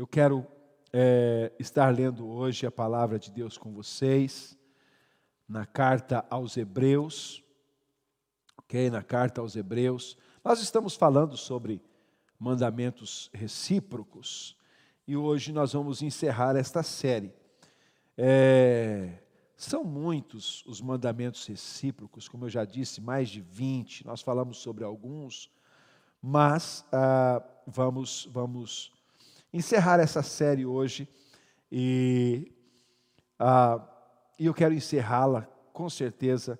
Eu quero é, estar lendo hoje a palavra de Deus com vocês, na carta aos Hebreus, ok? Na carta aos Hebreus. Nós estamos falando sobre mandamentos recíprocos e hoje nós vamos encerrar esta série. É, são muitos os mandamentos recíprocos, como eu já disse, mais de 20, nós falamos sobre alguns, mas ah, vamos, vamos encerrar essa série hoje e ah, eu quero encerrá-la com certeza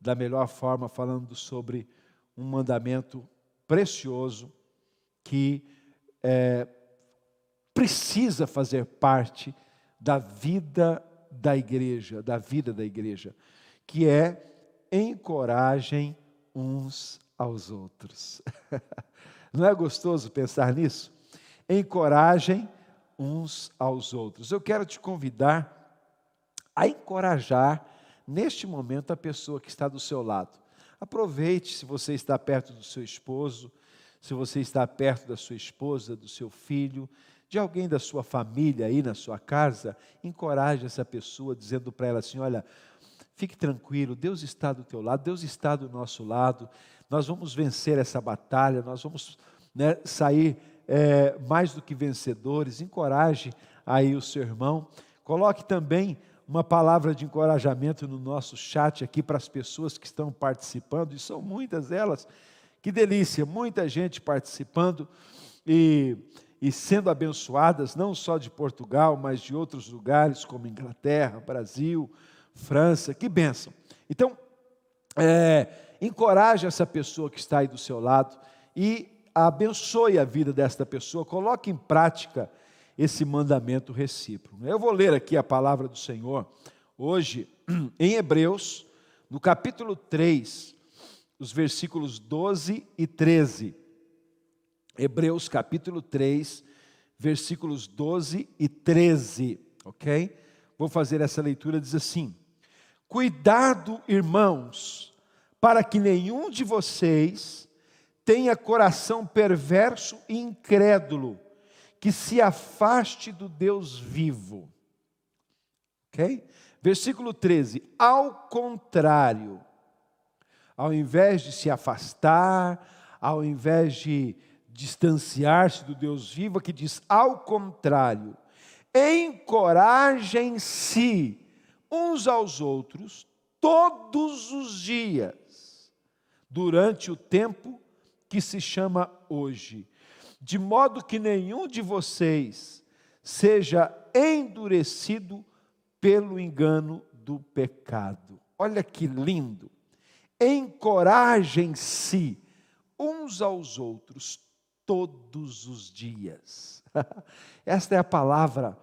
da melhor forma, falando sobre um mandamento precioso que é, precisa fazer parte da vida da igreja, da vida da igreja, que é encoragem uns aos outros. Não é gostoso pensar nisso? Encoragem uns aos outros. Eu quero te convidar a encorajar neste momento a pessoa que está do seu lado. Aproveite se você está perto do seu esposo, se você está perto da sua esposa, do seu filho, de alguém da sua família aí na sua casa, encoraje essa pessoa dizendo para ela assim: olha, fique tranquilo, Deus está do teu lado, Deus está do nosso lado, nós vamos vencer essa batalha, nós vamos né, sair é, mais do que vencedores. Encoraje aí o seu irmão, coloque também uma palavra de encorajamento no nosso chat aqui para as pessoas que estão participando, e são muitas elas. Que delícia, muita gente participando e, e sendo abençoadas, não só de Portugal, mas de outros lugares, como Inglaterra, Brasil, França. Que bênção. Então, é, encoraje essa pessoa que está aí do seu lado e abençoe a vida desta pessoa, coloque em prática esse mandamento recíproco. Eu vou ler aqui a palavra do Senhor hoje em Hebreus, no capítulo 3, os versículos 12 e 13. Hebreus capítulo 3, versículos 12 e 13, ok? Vou fazer essa leitura, diz assim: Cuidado, irmãos, para que nenhum de vocês tenha coração perverso e incrédulo, que se afaste do Deus vivo. Ok? Versículo 13: Ao contrário, ao invés de se afastar, ao invés de distanciar-se do Deus vivo, aqui diz: ao contrário, encorajem-se uns aos outros todos os dias, durante o tempo que se chama hoje, de modo que nenhum de vocês seja endurecido pelo engano do pecado. Olha que lindo! Encorajem-se uns aos outros todos os dias. Esta é a palavra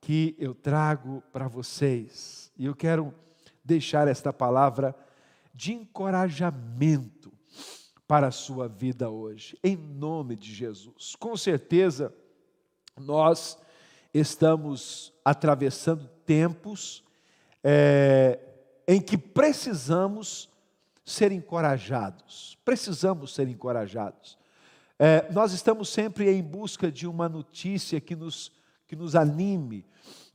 que eu trago para vocês. E eu quero deixar esta palavra de encorajamento para a sua vida hoje, em nome de Jesus. Com certeza, nós estamos atravessando tempos é, em que precisamos ser encorajados, precisamos ser encorajados. É, nós estamos sempre em busca de uma notícia que nos, que nos anime,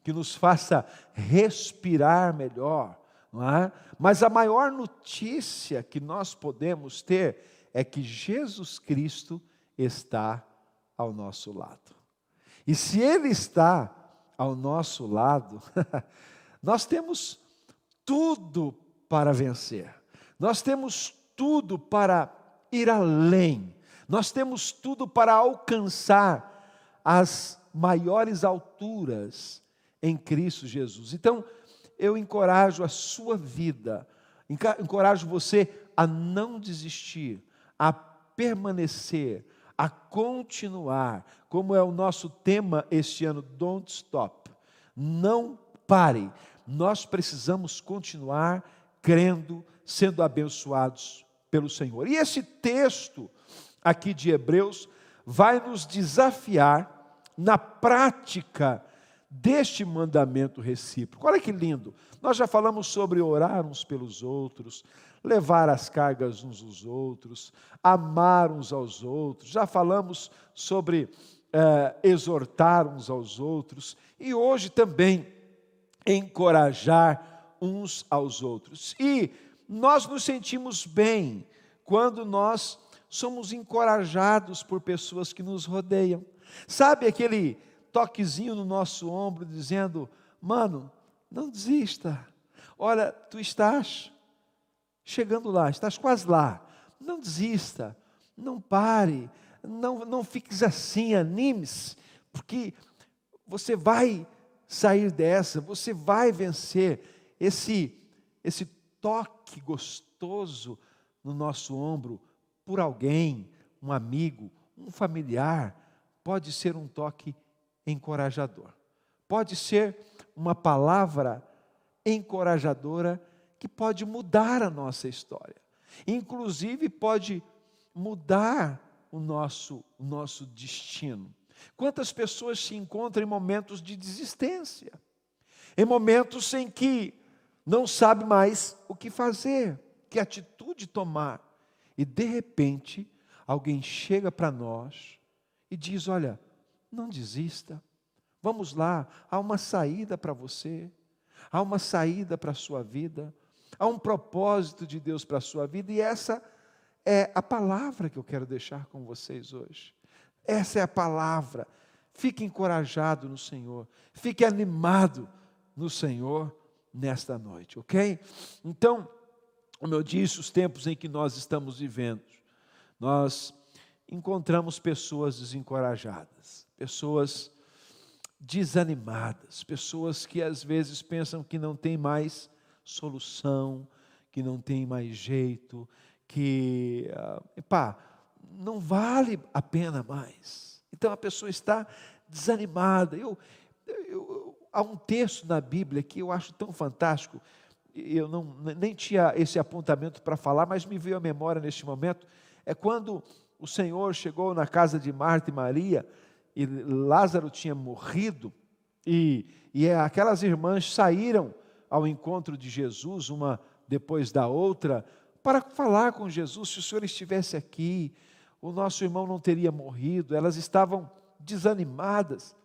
que nos faça respirar melhor, não é? mas a maior notícia que nós podemos ter é que Jesus Cristo está ao nosso lado. E se Ele está ao nosso lado, nós temos tudo para vencer, nós temos tudo para ir além, nós temos tudo para alcançar as maiores alturas em Cristo Jesus. Então, eu encorajo a sua vida, encorajo você a não desistir, a permanecer, a continuar, como é o nosso tema este ano, Don't Stop. Não pare. Nós precisamos continuar crendo, sendo abençoados pelo Senhor. E esse texto aqui de Hebreus vai nos desafiar na prática deste mandamento recíproco. Olha que lindo. Nós já falamos sobre orar uns pelos outros, levar as cargas uns aos outros, amar uns aos outros. Já falamos sobre é, exortar uns aos outros e hoje também encorajar uns aos outros. E nós nos sentimos bem quando nós somos encorajados por pessoas que nos rodeiam. Sabe aquele toquezinho no nosso ombro dizendo: "Mano, não desista. Olha, tu estás chegando lá, estás quase lá. Não desista, não pare, não, não fiques assim, anime-se, porque você vai sair dessa, você vai vencer esse, esse toque gostoso no nosso ombro por alguém, um amigo, um familiar, pode ser um toque encorajador. Pode ser uma palavra encorajadora que pode mudar a nossa história. Inclusive pode mudar o nosso, o nosso destino. Quantas pessoas se encontram em momentos de desistência, em momentos em que não sabe mais o que fazer, que atitude tomar, e de repente alguém chega para nós e diz: Olha, não desista, vamos lá, há uma saída para você, há uma saída para a sua vida, há um propósito de Deus para a sua vida, e essa é a palavra que eu quero deixar com vocês hoje. Essa é a palavra. Fique encorajado no Senhor, fique animado no Senhor nesta noite, ok? Então, como eu disse, os tempos em que nós estamos vivendo, nós encontramos pessoas desencorajadas, pessoas desanimadas, pessoas que às vezes pensam que não tem mais solução, que não tem mais jeito, que, uh, pá, não vale a pena mais. Então a pessoa está desanimada. Eu, eu, há um texto na Bíblia que eu acho tão fantástico, eu não, nem tinha esse apontamento para falar, mas me veio à memória neste momento. É quando o Senhor chegou na casa de Marta e Maria e Lázaro tinha morrido, e, e aquelas irmãs saíram ao encontro de Jesus, uma depois da outra, para falar com Jesus. Se o Senhor estivesse aqui, o nosso irmão não teria morrido. Elas estavam desanimadas,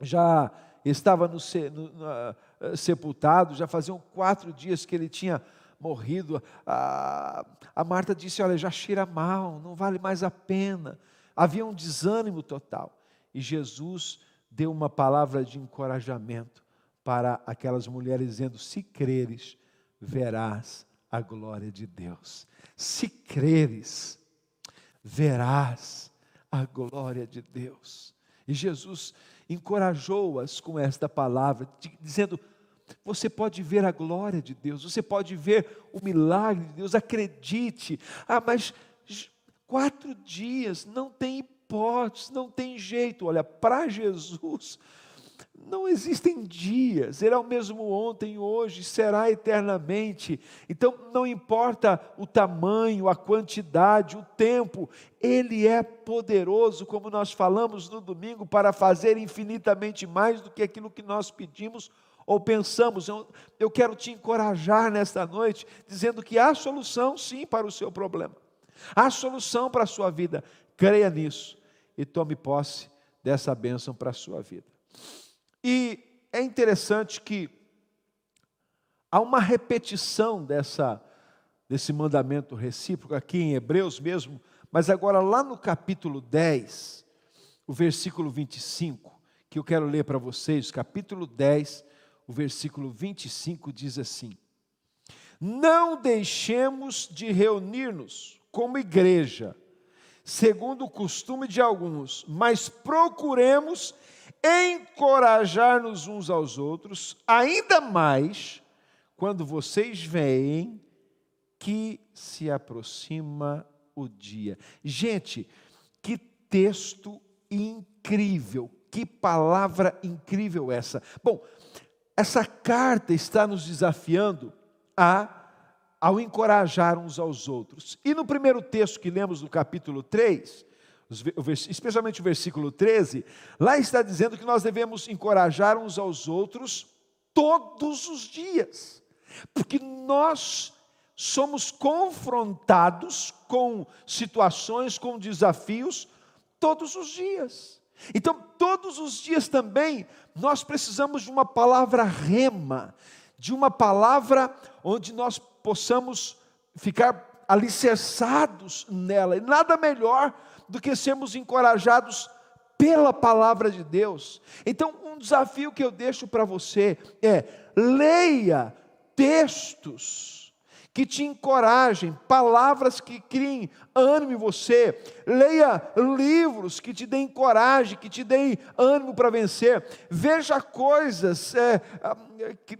já estava no, no, no, sepultado, já faziam quatro dias que ele tinha morrido. A, a Marta disse: Olha, já cheira mal, não vale mais a pena. Havia um desânimo total. E Jesus deu uma palavra de encorajamento para aquelas mulheres, dizendo: Se creres, verás a glória de Deus. Se creres, verás a glória de Deus. E Jesus encorajou-as com esta palavra, dizendo: você pode ver a glória de Deus, você pode ver o milagre de Deus, acredite. Ah, mas quatro dias, não tem hipótese, não tem jeito. Olha, para Jesus, não existem dias, ele é o mesmo ontem, hoje, será eternamente. Então, não importa o tamanho, a quantidade, o tempo, ele é poderoso, como nós falamos no domingo, para fazer infinitamente mais do que aquilo que nós pedimos ou pensamos. Eu, eu quero te encorajar nesta noite, dizendo que há solução sim para o seu problema, há solução para a sua vida. Creia nisso e tome posse dessa bênção para a sua vida. E é interessante que há uma repetição dessa, desse mandamento recíproco aqui em Hebreus mesmo, mas agora lá no capítulo 10, o versículo 25, que eu quero ler para vocês, capítulo 10, o versículo 25 diz assim: Não deixemos de reunir-nos como igreja, segundo o costume de alguns, mas procuremos encorajar-nos uns aos outros, ainda mais quando vocês veem que se aproxima o dia. Gente, que texto incrível, que palavra incrível essa. Bom, essa carta está nos desafiando a ao encorajar uns aos outros. E no primeiro texto que lemos no capítulo 3, especialmente o versículo 13, lá está dizendo que nós devemos encorajar uns aos outros todos os dias, porque nós somos confrontados com situações, com desafios todos os dias. Então, todos os dias também, nós precisamos de uma palavra rema, de uma palavra onde nós possamos ficar alicerçados nela. E nada melhor do que sermos encorajados pela palavra de Deus. Então, um desafio que eu deixo para você é: leia textos que te encorajem, palavras que criem ânimo em você. Leia livros que te deem coragem, que te deem ânimo para vencer. Veja coisas é, que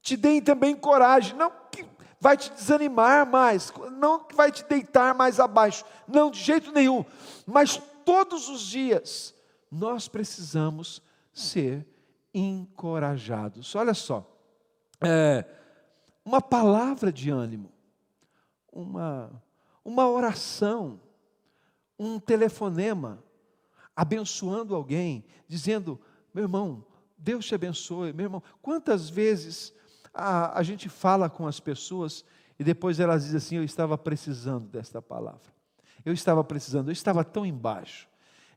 te deem também coragem. Não que vai te desanimar mais, não vai te deitar mais abaixo. Não, de jeito nenhum. Mas todos os dias nós precisamos ser encorajados. Olha só. É, uma palavra de ânimo, uma, uma oração, um telefonema, abençoando alguém, dizendo: meu irmão, Deus te abençoe, meu irmão. Quantas vezes a, a gente fala com as pessoas e depois elas dizem assim: eu estava precisando desta palavra, eu estava precisando, eu estava tão embaixo,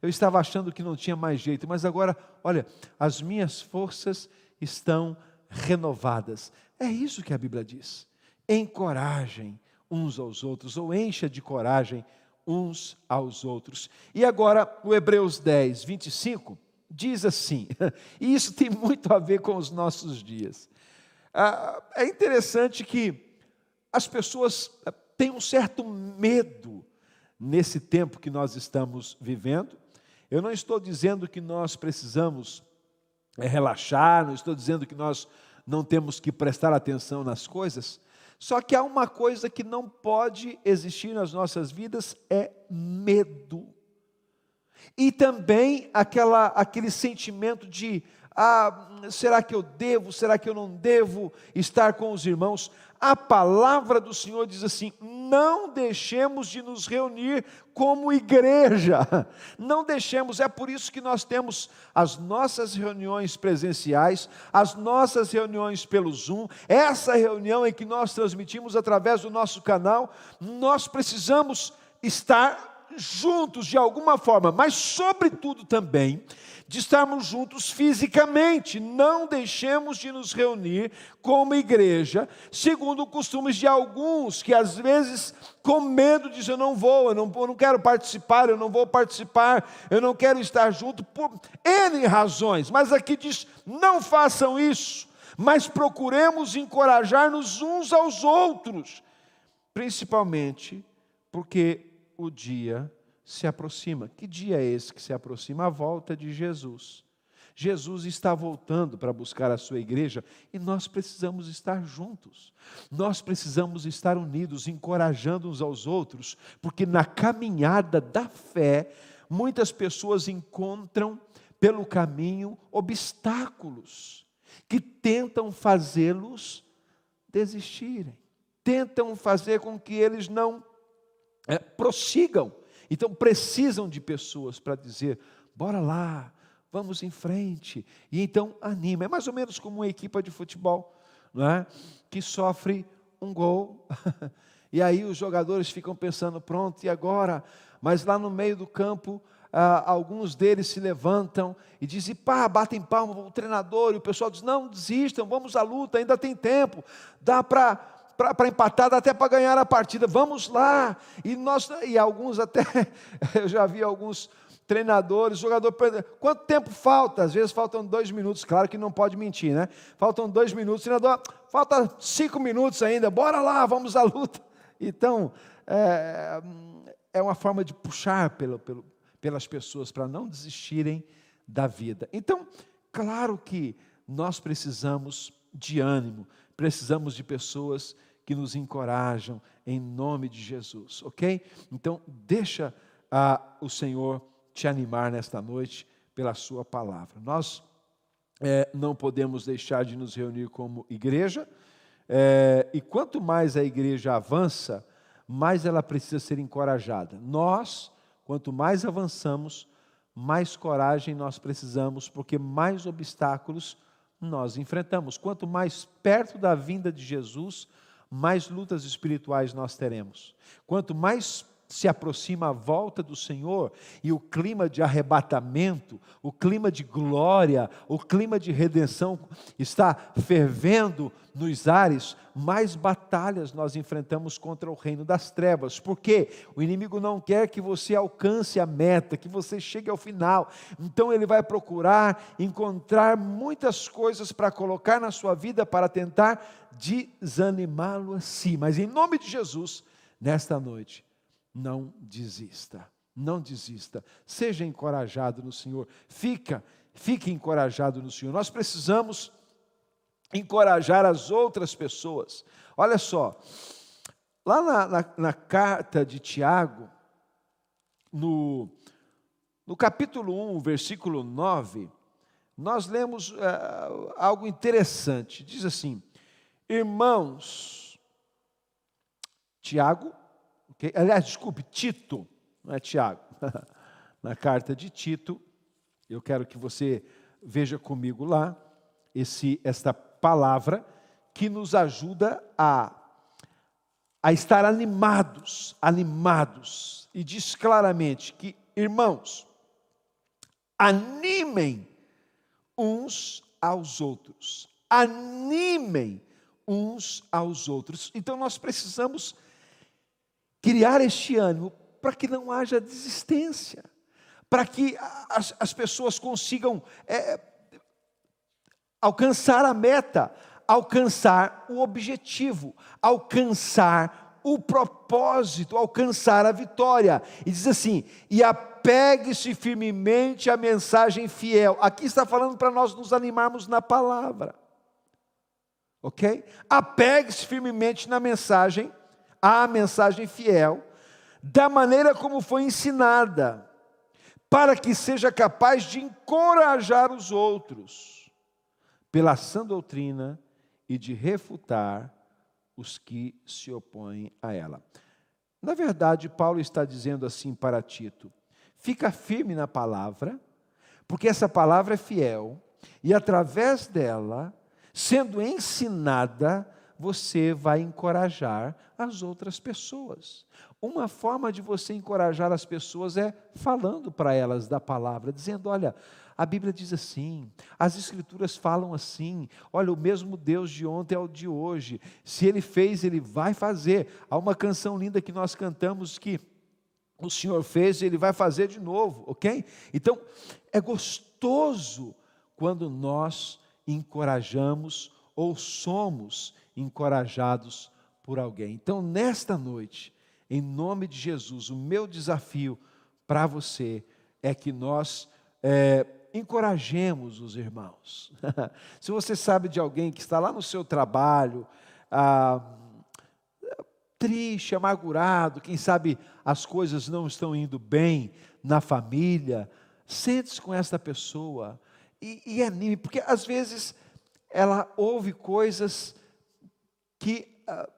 eu estava achando que não tinha mais jeito, mas agora, olha, as minhas forças estão renovadas. É isso que a Bíblia diz. Encorajem uns aos outros, ou encha de coragem uns aos outros. E agora, o Hebreus 10, 25, diz assim, e isso tem muito a ver com os nossos dias. Ah, é interessante que as pessoas ah, têm um certo medo nesse tempo que nós estamos vivendo. Eu não estou dizendo que nós precisamos é, relaxar, não estou dizendo que nós não temos que prestar atenção nas coisas. Só que há uma coisa que não pode existir nas nossas vidas é medo. E também aquela, aquele sentimento de ah, será que eu devo, será que eu não devo estar com os irmãos? A palavra do Senhor diz assim: não deixemos de nos reunir como igreja, não deixemos, é por isso que nós temos as nossas reuniões presenciais, as nossas reuniões pelo Zoom, essa reunião em que nós transmitimos através do nosso canal, nós precisamos estar juntos de alguma forma, mas, sobretudo, também de estarmos juntos fisicamente. Não deixemos de nos reunir como igreja, segundo costumes de alguns que às vezes, com medo, dizem: Eu não vou, eu não, eu não quero participar, eu não vou participar, eu não quero estar junto, por N razões. Mas aqui diz: Não façam isso, mas procuremos encorajar-nos uns aos outros, principalmente porque o dia se aproxima. Que dia é esse que se aproxima? A volta de Jesus. Jesus está voltando para buscar a sua igreja e nós precisamos estar juntos. Nós precisamos estar unidos, encorajando uns aos outros, porque na caminhada da fé, muitas pessoas encontram pelo caminho obstáculos que tentam fazê-los desistirem, tentam fazer com que eles não é, prossigam então precisam de pessoas para dizer: bora lá, vamos em frente. E então anima. É mais ou menos como uma equipa de futebol, não é? que sofre um gol. e aí os jogadores ficam pensando: pronto, e agora? Mas lá no meio do campo, ah, alguns deles se levantam e dizem, pá, batem palma o treinador, e o pessoal diz, não, desistam, vamos à luta, ainda tem tempo, dá para para empatar, dá até para ganhar a partida. Vamos lá. E nós e alguns até eu já vi alguns treinadores, jogador, quanto tempo falta? Às vezes faltam dois minutos, claro que não pode mentir, né? Faltam dois minutos, treinador, falta cinco minutos ainda, bora lá, vamos à luta. Então, é, é uma forma de puxar pelo, pelo, pelas pessoas para não desistirem da vida. Então, claro que nós precisamos de ânimo, precisamos de pessoas que nos encorajam em nome de Jesus, ok? Então, deixa ah, o Senhor te animar nesta noite pela Sua palavra. Nós é, não podemos deixar de nos reunir como igreja, é, e quanto mais a igreja avança, mais ela precisa ser encorajada. Nós, quanto mais avançamos, mais coragem nós precisamos, porque mais obstáculos nós enfrentamos. Quanto mais perto da vinda de Jesus, mais lutas espirituais nós teremos. Quanto mais se aproxima a volta do Senhor e o clima de arrebatamento, o clima de glória, o clima de redenção está fervendo nos ares, mais batalhas nós enfrentamos contra o reino das trevas, porque o inimigo não quer que você alcance a meta, que você chegue ao final, então ele vai procurar encontrar muitas coisas para colocar na sua vida para tentar desanimá-lo assim, mas em nome de Jesus, nesta noite, não desista. Não desista. Seja encorajado no Senhor. Fica, fique encorajado no Senhor. Nós precisamos encorajar as outras pessoas. Olha só, lá na, na, na carta de Tiago, no, no capítulo 1, versículo 9, nós lemos uh, algo interessante. Diz assim: Irmãos, Tiago, Okay? Aliás, desculpe, Tito, não é Tiago. Na carta de Tito, eu quero que você veja comigo lá esse, esta palavra que nos ajuda a, a estar animados, animados. E diz claramente que, irmãos, animem uns aos outros. Animem uns aos outros. Então nós precisamos criar este ânimo para que não haja desistência, para que as, as pessoas consigam é, alcançar a meta, alcançar o objetivo, alcançar o propósito, alcançar a vitória. E diz assim: e apegue-se firmemente à mensagem fiel. Aqui está falando para nós nos animarmos na palavra. Ok? Apegue-se firmemente na mensagem à mensagem fiel, da maneira como foi ensinada, para que seja capaz de encorajar os outros, pela sã doutrina e de refutar os que se opõem a ela. Na verdade, Paulo está dizendo assim para Tito: fica firme na palavra, porque essa palavra é fiel, e através dela, sendo ensinada, você vai encorajar as outras pessoas. Uma forma de você encorajar as pessoas é falando para elas da palavra, dizendo: olha, a Bíblia diz assim, as Escrituras falam assim, olha, o mesmo Deus de ontem é o de hoje, se Ele fez, Ele vai fazer. Há uma canção linda que nós cantamos que o Senhor fez e Ele vai fazer de novo, ok? Então, é gostoso quando nós encorajamos ou somos encorajados por alguém. Então, nesta noite, em nome de Jesus, o meu desafio para você é que nós é, encorajemos os irmãos. Se você sabe de alguém que está lá no seu trabalho, ah, triste, amargurado, quem sabe as coisas não estão indo bem na família, sente-se com essa pessoa e, e anime, porque às vezes ela ouve coisas que a, ah,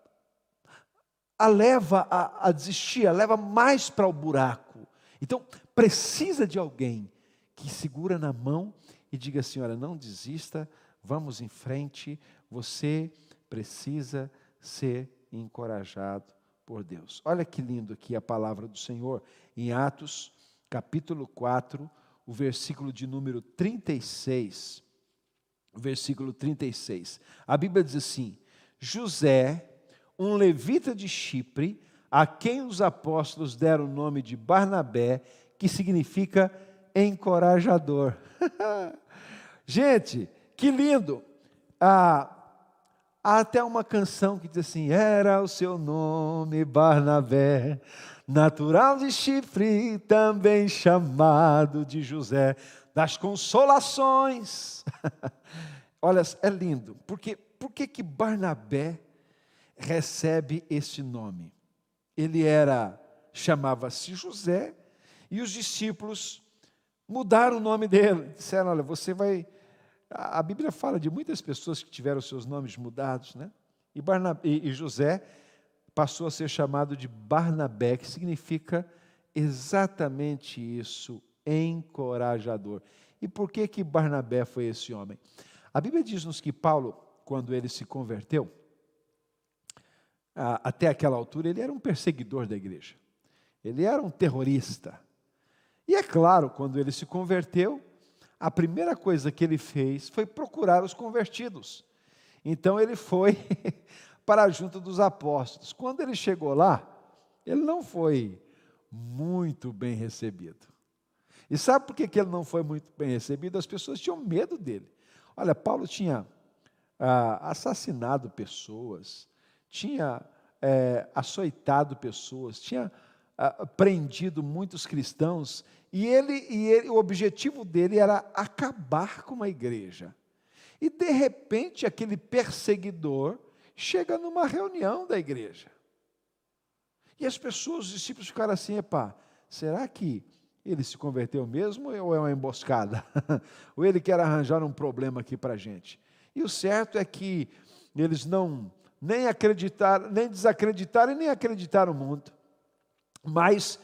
a leva a, a desistir, a leva mais para o buraco. Então, precisa de alguém que segura na mão e diga assim: olha, não desista, vamos em frente, você precisa ser encorajado por Deus. Olha que lindo aqui a palavra do Senhor em Atos, capítulo 4, o versículo de número 36 versículo 36. A Bíblia diz assim: José, um levita de Chipre, a quem os apóstolos deram o nome de Barnabé, que significa encorajador. Gente, que lindo! Ah, há até uma canção que diz assim: Era o seu nome Barnabé, natural de Chipre, também chamado de José das consolações. Olha, é lindo, porque por que que Barnabé recebe este nome? Ele era chamava-se José e os discípulos mudaram o nome dele. Disseram: "Olha, você vai a Bíblia fala de muitas pessoas que tiveram seus nomes mudados, né? E, Barnabé, e José passou a ser chamado de Barnabé, que significa exatamente isso, encorajador. E por que que Barnabé foi esse homem? A Bíblia diz-nos que Paulo, quando ele se converteu, até aquela altura ele era um perseguidor da igreja. Ele era um terrorista. E é claro, quando ele se converteu, a primeira coisa que ele fez foi procurar os convertidos. Então ele foi para a junta dos apóstolos. Quando ele chegou lá, ele não foi muito bem recebido. E sabe por que, ele não foi muito bem recebido? As pessoas tinham medo dele. Olha, Paulo tinha ah, assassinado pessoas, tinha é, açoitado pessoas, tinha ah, prendido muitos cristãos, e ele, e ele, o objetivo dele era acabar com a igreja. E de repente aquele perseguidor chega numa reunião da igreja. E as pessoas, os discípulos ficaram assim, epá, será que ele se converteu mesmo ou é uma emboscada? ou ele quer arranjar um problema aqui para a gente? E o certo é que eles não nem acreditaram, nem desacreditaram e nem acreditaram muito. Mas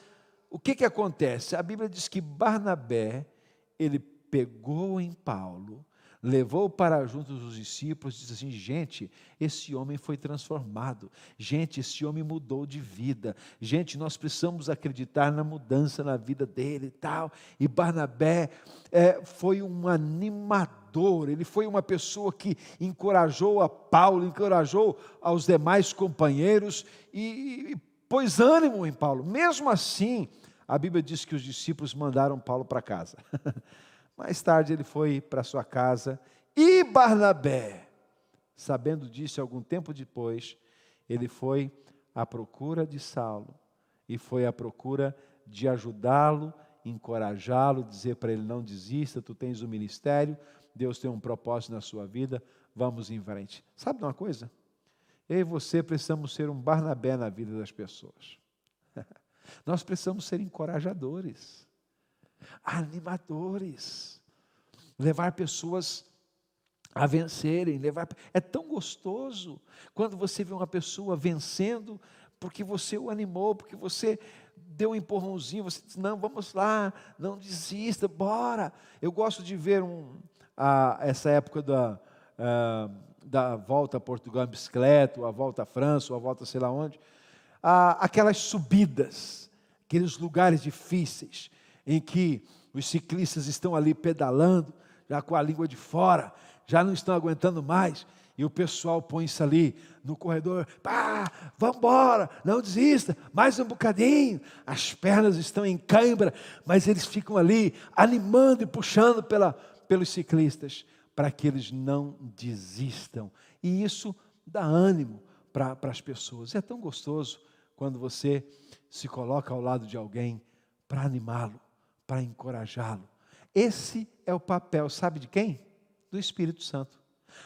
o que, que acontece? A Bíblia diz que Barnabé, ele pegou em Paulo levou para junto dos discípulos e disse assim: gente, esse homem foi transformado, gente, esse homem mudou de vida, gente, nós precisamos acreditar na mudança na vida dele e tal. E Barnabé é, foi um animador, ele foi uma pessoa que encorajou a Paulo, encorajou aos demais companheiros e, e pôs ânimo em Paulo. Mesmo assim, a Bíblia diz que os discípulos mandaram Paulo para casa. Mais tarde ele foi para sua casa e Barnabé, sabendo disso algum tempo depois, ele foi à procura de Saulo e foi à procura de ajudá-lo, encorajá-lo, dizer para ele não desista, tu tens o um ministério, Deus tem um propósito na sua vida, vamos em frente. Sabe uma coisa? Eu e você precisamos ser um Barnabé na vida das pessoas. Nós precisamos ser encorajadores animadores, levar pessoas a vencerem, levar. É tão gostoso quando você vê uma pessoa vencendo porque você o animou, porque você deu um empurrãozinho, você disse, não, vamos lá, não desista, bora. Eu gosto de ver um, a, essa época da, a, da volta a Portugal em bicicleta, ou a volta à França, ou a volta sei lá onde, a, aquelas subidas, aqueles lugares difíceis, em que os ciclistas estão ali pedalando, já com a língua de fora, já não estão aguentando mais, e o pessoal põe-se ali no corredor, pá, vamos embora, não desista, mais um bocadinho. As pernas estão em cãibra, mas eles ficam ali animando e puxando pela, pelos ciclistas, para que eles não desistam. E isso dá ânimo para as pessoas. É tão gostoso quando você se coloca ao lado de alguém para animá-lo para encorajá-lo. Esse é o papel, sabe de quem? Do Espírito Santo.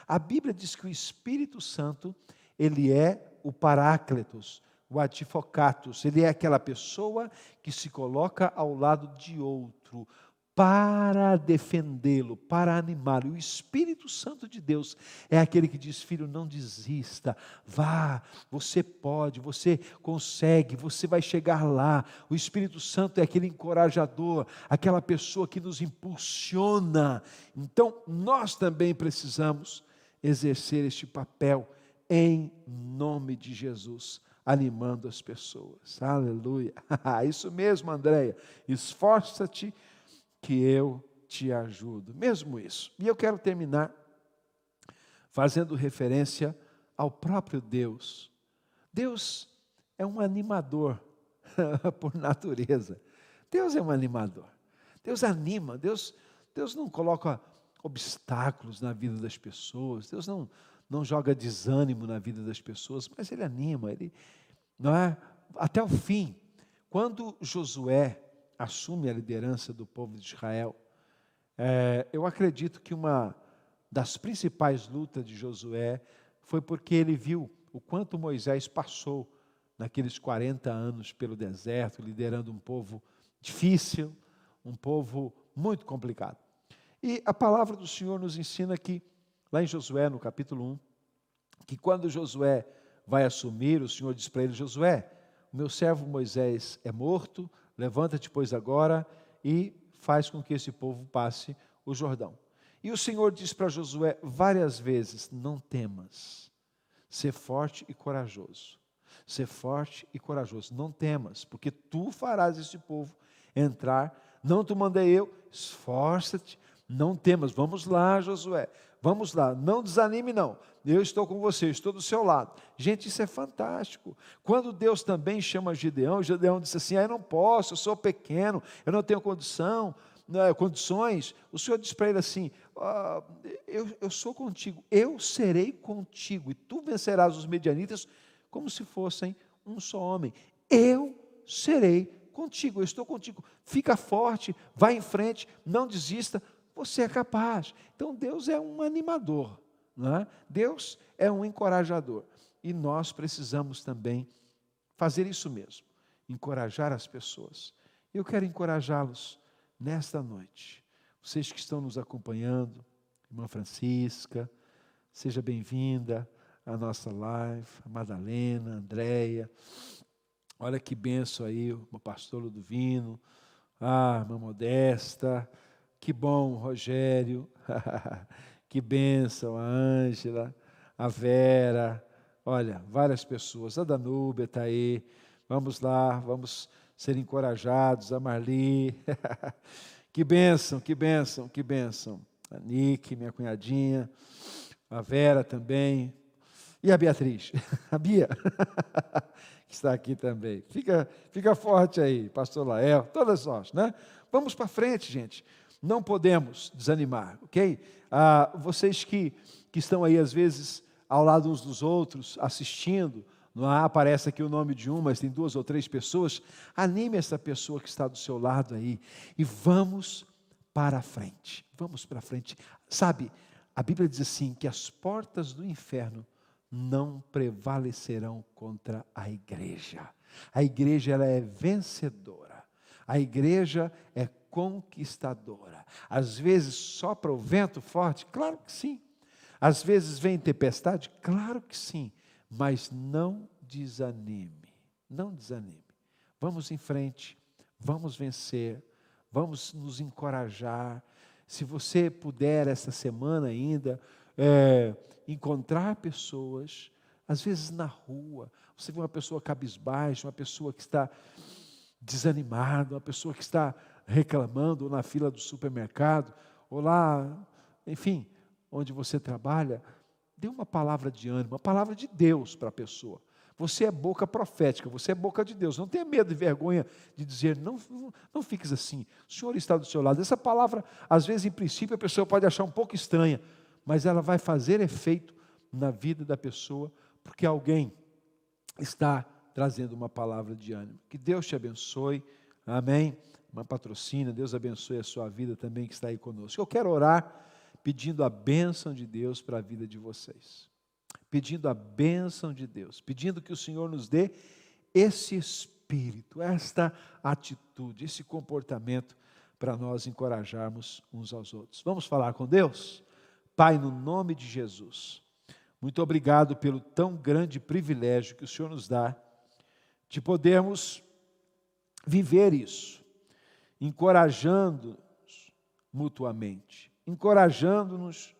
A Bíblia diz que o Espírito Santo, ele é o Paráclitos, o Atifocatus, ele é aquela pessoa que se coloca ao lado de outro, para defendê-lo, para animá-lo. O Espírito Santo de Deus é aquele que diz: Filho, não desista, vá, você pode, você consegue, você vai chegar lá. O Espírito Santo é aquele encorajador, aquela pessoa que nos impulsiona. Então, nós também precisamos exercer este papel em nome de Jesus animando as pessoas. Aleluia. Isso mesmo, Andréia. Esforça-te que eu te ajudo. Mesmo isso. E eu quero terminar fazendo referência ao próprio Deus. Deus é um animador por natureza. Deus é um animador. Deus anima, Deus, Deus não coloca obstáculos na vida das pessoas, Deus não, não joga desânimo na vida das pessoas, mas Ele anima, Ele, não é? Até o fim. Quando Josué assume a liderança do povo de Israel, é, eu acredito que uma das principais lutas de Josué foi porque ele viu o quanto Moisés passou naqueles 40 anos pelo deserto, liderando um povo difícil, um povo muito complicado. E a palavra do Senhor nos ensina que, lá em Josué, no capítulo 1, que quando Josué vai assumir, o Senhor diz para ele: Josué, o meu servo Moisés é morto, Levanta-te, pois, agora e faz com que esse povo passe o Jordão. E o Senhor diz para Josué várias vezes: Não temas, ser forte e corajoso. Ser forte e corajoso. Não temas, porque tu farás este povo entrar. Não te mandei eu, esforça-te, não temas. Vamos lá, Josué. Vamos lá, não desanime não. Eu estou com você, estou do seu lado. Gente, isso é fantástico. Quando Deus também chama Gideão, Gideão disse assim: ah, "Eu não posso, eu sou pequeno, eu não tenho condição, né, condições". O Senhor disse para ele assim: ah, eu, eu sou contigo, eu serei contigo e tu vencerás os medianitas como se fossem um só homem. Eu serei contigo, eu estou contigo. Fica forte, vá em frente, não desista, você é capaz. Então Deus é um animador, é? Deus é um encorajador. E nós precisamos também fazer isso mesmo, encorajar as pessoas. Eu quero encorajá-los nesta noite. Vocês que estão nos acompanhando, irmã Francisca, seja bem-vinda à nossa live, a Madalena, a Andréia. Olha que benção aí, o pastor Ludovino, a irmã Modesta, que bom, Rogério. que bênção, a Ângela, a Vera. Olha, várias pessoas. A Danúbia está aí. Vamos lá, vamos ser encorajados. A Marli. que bênção, que bênção, que bênção. A Nick, minha cunhadinha. A Vera também. E a Beatriz, a Bia, que está aqui também. Fica, fica forte aí, pastor Lael, todas nós, né? Vamos para frente, gente não podemos desanimar, ok? Ah, vocês que, que estão aí, às vezes, ao lado uns dos outros, assistindo, não aparece aqui o nome de um, mas tem duas ou três pessoas, anime essa pessoa que está do seu lado aí e vamos para a frente. Vamos para a frente. Sabe, a Bíblia diz assim: que as portas do inferno não prevalecerão contra a igreja. A igreja ela é vencedora. A igreja é conquistadora. Às vezes sopra o vento forte? Claro que sim. Às vezes vem tempestade? Claro que sim. Mas não desanime. Não desanime. Vamos em frente. Vamos vencer. Vamos nos encorajar. Se você puder, essa semana ainda, é, encontrar pessoas, às vezes na rua, você vê uma pessoa cabisbaixa, uma pessoa que está desanimada, uma pessoa que está reclamando, ou na fila do supermercado, ou lá, enfim, onde você trabalha, dê uma palavra de ânimo, uma palavra de Deus para a pessoa. Você é boca profética, você é boca de Deus. Não tenha medo e vergonha de dizer, não, não, não fiques assim. O Senhor está do seu lado. Essa palavra, às vezes, em princípio, a pessoa pode achar um pouco estranha, mas ela vai fazer efeito na vida da pessoa, porque alguém está trazendo uma palavra de ânimo. Que Deus te abençoe. Amém uma patrocina, Deus abençoe a sua vida também que está aí conosco. Eu quero orar pedindo a bênção de Deus para a vida de vocês. Pedindo a bênção de Deus, pedindo que o Senhor nos dê esse espírito, esta atitude, esse comportamento para nós encorajarmos uns aos outros. Vamos falar com Deus? Pai, no nome de Jesus, muito obrigado pelo tão grande privilégio que o Senhor nos dá de podermos viver isso encorajando-nos mutuamente, encorajando-nos,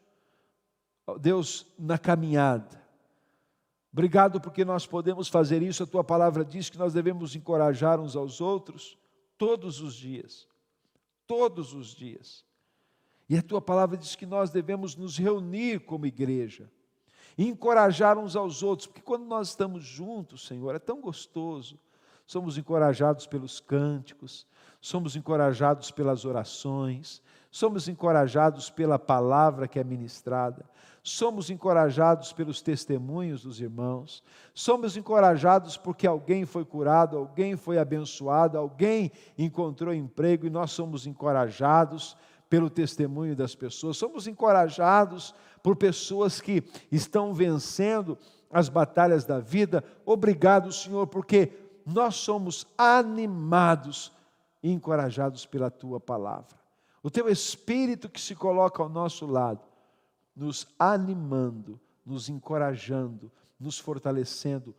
Deus, na caminhada. Obrigado porque nós podemos fazer isso. A tua palavra diz que nós devemos encorajar uns aos outros todos os dias. Todos os dias. E a tua palavra diz que nós devemos nos reunir como igreja e encorajar uns aos outros, porque quando nós estamos juntos, Senhor, é tão gostoso. Somos encorajados pelos cânticos, somos encorajados pelas orações, somos encorajados pela palavra que é ministrada, somos encorajados pelos testemunhos dos irmãos, somos encorajados porque alguém foi curado, alguém foi abençoado, alguém encontrou emprego e nós somos encorajados pelo testemunho das pessoas, somos encorajados por pessoas que estão vencendo as batalhas da vida. Obrigado, Senhor, porque nós somos animados e encorajados pela tua palavra. O teu espírito que se coloca ao nosso lado, nos animando, nos encorajando, nos fortalecendo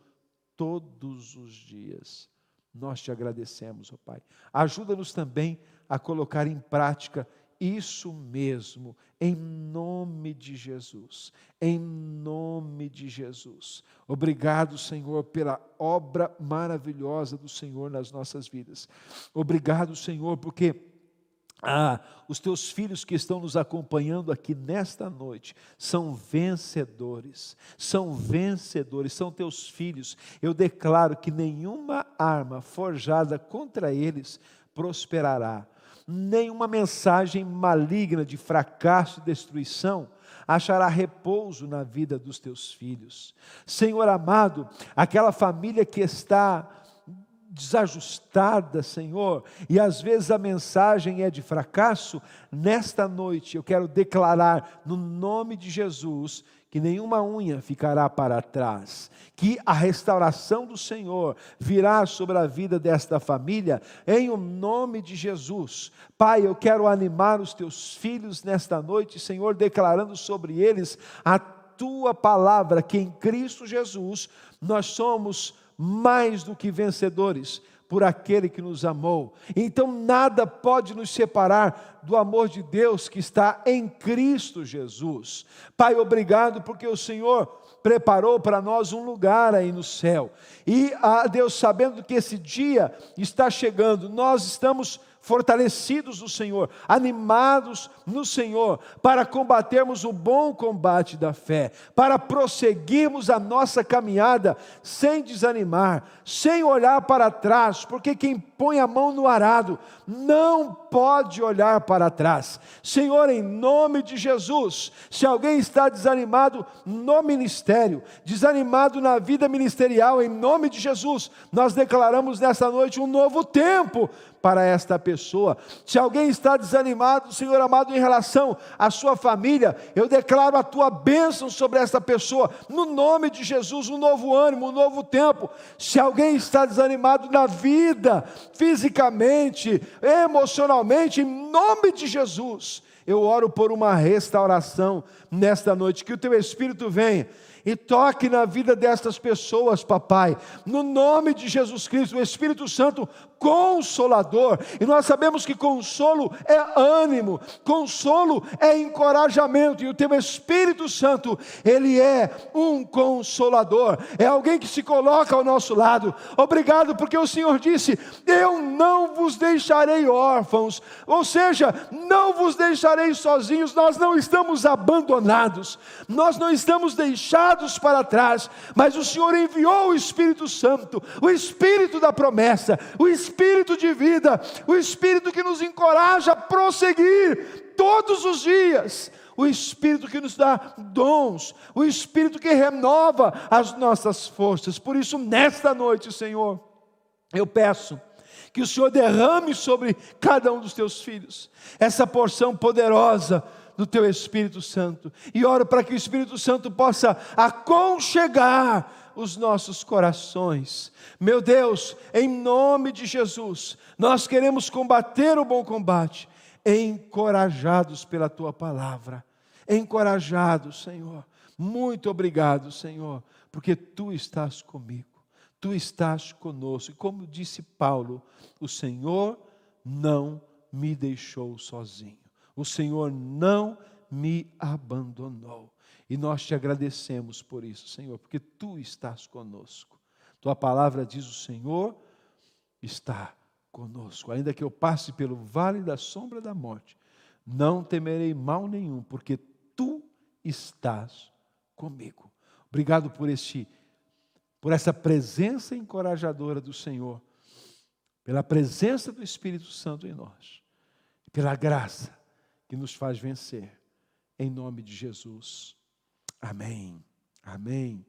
todos os dias. Nós te agradecemos, ó Pai. Ajuda-nos também a colocar em prática isso mesmo, em nome de Jesus, em nome de Jesus. Obrigado, Senhor, pela obra maravilhosa do Senhor nas nossas vidas. Obrigado, Senhor, porque ah, os teus filhos que estão nos acompanhando aqui nesta noite são vencedores, são vencedores, são teus filhos. Eu declaro que nenhuma arma forjada contra eles prosperará nenhuma mensagem maligna de fracasso e destruição achará repouso na vida dos teus filhos. Senhor amado, aquela família que está desajustada, Senhor, e às vezes a mensagem é de fracasso, nesta noite eu quero declarar no nome de Jesus que nenhuma unha ficará para trás, que a restauração do Senhor virá sobre a vida desta família, em o nome de Jesus. Pai, eu quero animar os teus filhos nesta noite, Senhor, declarando sobre eles a tua palavra, que em Cristo Jesus nós somos mais do que vencedores por aquele que nos amou. Então nada pode nos separar do amor de Deus que está em Cristo Jesus. Pai, obrigado porque o Senhor preparou para nós um lugar aí no céu. E a ah, Deus, sabendo que esse dia está chegando, nós estamos fortalecidos no Senhor, animados no Senhor, para combatermos o bom combate da fé, para prosseguirmos a nossa caminhada sem desanimar, sem olhar para trás, porque quem põe a mão no arado não pode olhar para trás. Senhor, em nome de Jesus, se alguém está desanimado no ministério, desanimado na vida ministerial, em nome de Jesus, nós declaramos nessa noite um novo tempo para esta pessoa. Se alguém está desanimado, Senhor amado, em relação à sua família, eu declaro a tua bênção sobre esta pessoa, no nome de Jesus, um novo ânimo, um novo tempo. Se alguém está desanimado na vida, fisicamente, emocionalmente, em nome de Jesus, eu oro por uma restauração nesta noite, que o teu Espírito venha e toque na vida destas pessoas, papai, no nome de Jesus Cristo, o Espírito Santo consolador, e nós sabemos que consolo é ânimo, consolo é encorajamento, e o teu Espírito Santo, ele é um consolador, é alguém que se coloca ao nosso lado. Obrigado, porque o Senhor disse: Eu não vos deixarei órfãos, ou seja, não vos deixarei sozinhos, nós não estamos abandonados, nós não estamos deixados para trás, mas o Senhor enviou o Espírito Santo, o Espírito da promessa, o espírito de vida, o espírito que nos encoraja a prosseguir todos os dias, o espírito que nos dá dons, o espírito que renova as nossas forças. Por isso, nesta noite, Senhor, eu peço que o Senhor derrame sobre cada um dos teus filhos essa porção poderosa do teu Espírito Santo. E oro para que o Espírito Santo possa aconchegar os nossos corações. Meu Deus, em nome de Jesus, nós queremos combater o bom combate, encorajados pela tua palavra. Encorajados, Senhor. Muito obrigado, Senhor, porque tu estás comigo, tu estás conosco. E como disse Paulo, o Senhor não me deixou sozinho, o Senhor não me abandonou. E nós te agradecemos por isso, Senhor, porque tu estás conosco. Tua palavra diz: o Senhor está conosco. Ainda que eu passe pelo vale da sombra da morte, não temerei mal nenhum, porque tu estás comigo. Obrigado por este por essa presença encorajadora do Senhor, pela presença do Espírito Santo em nós, pela graça que nos faz vencer. Em nome de Jesus. Amém. Amém.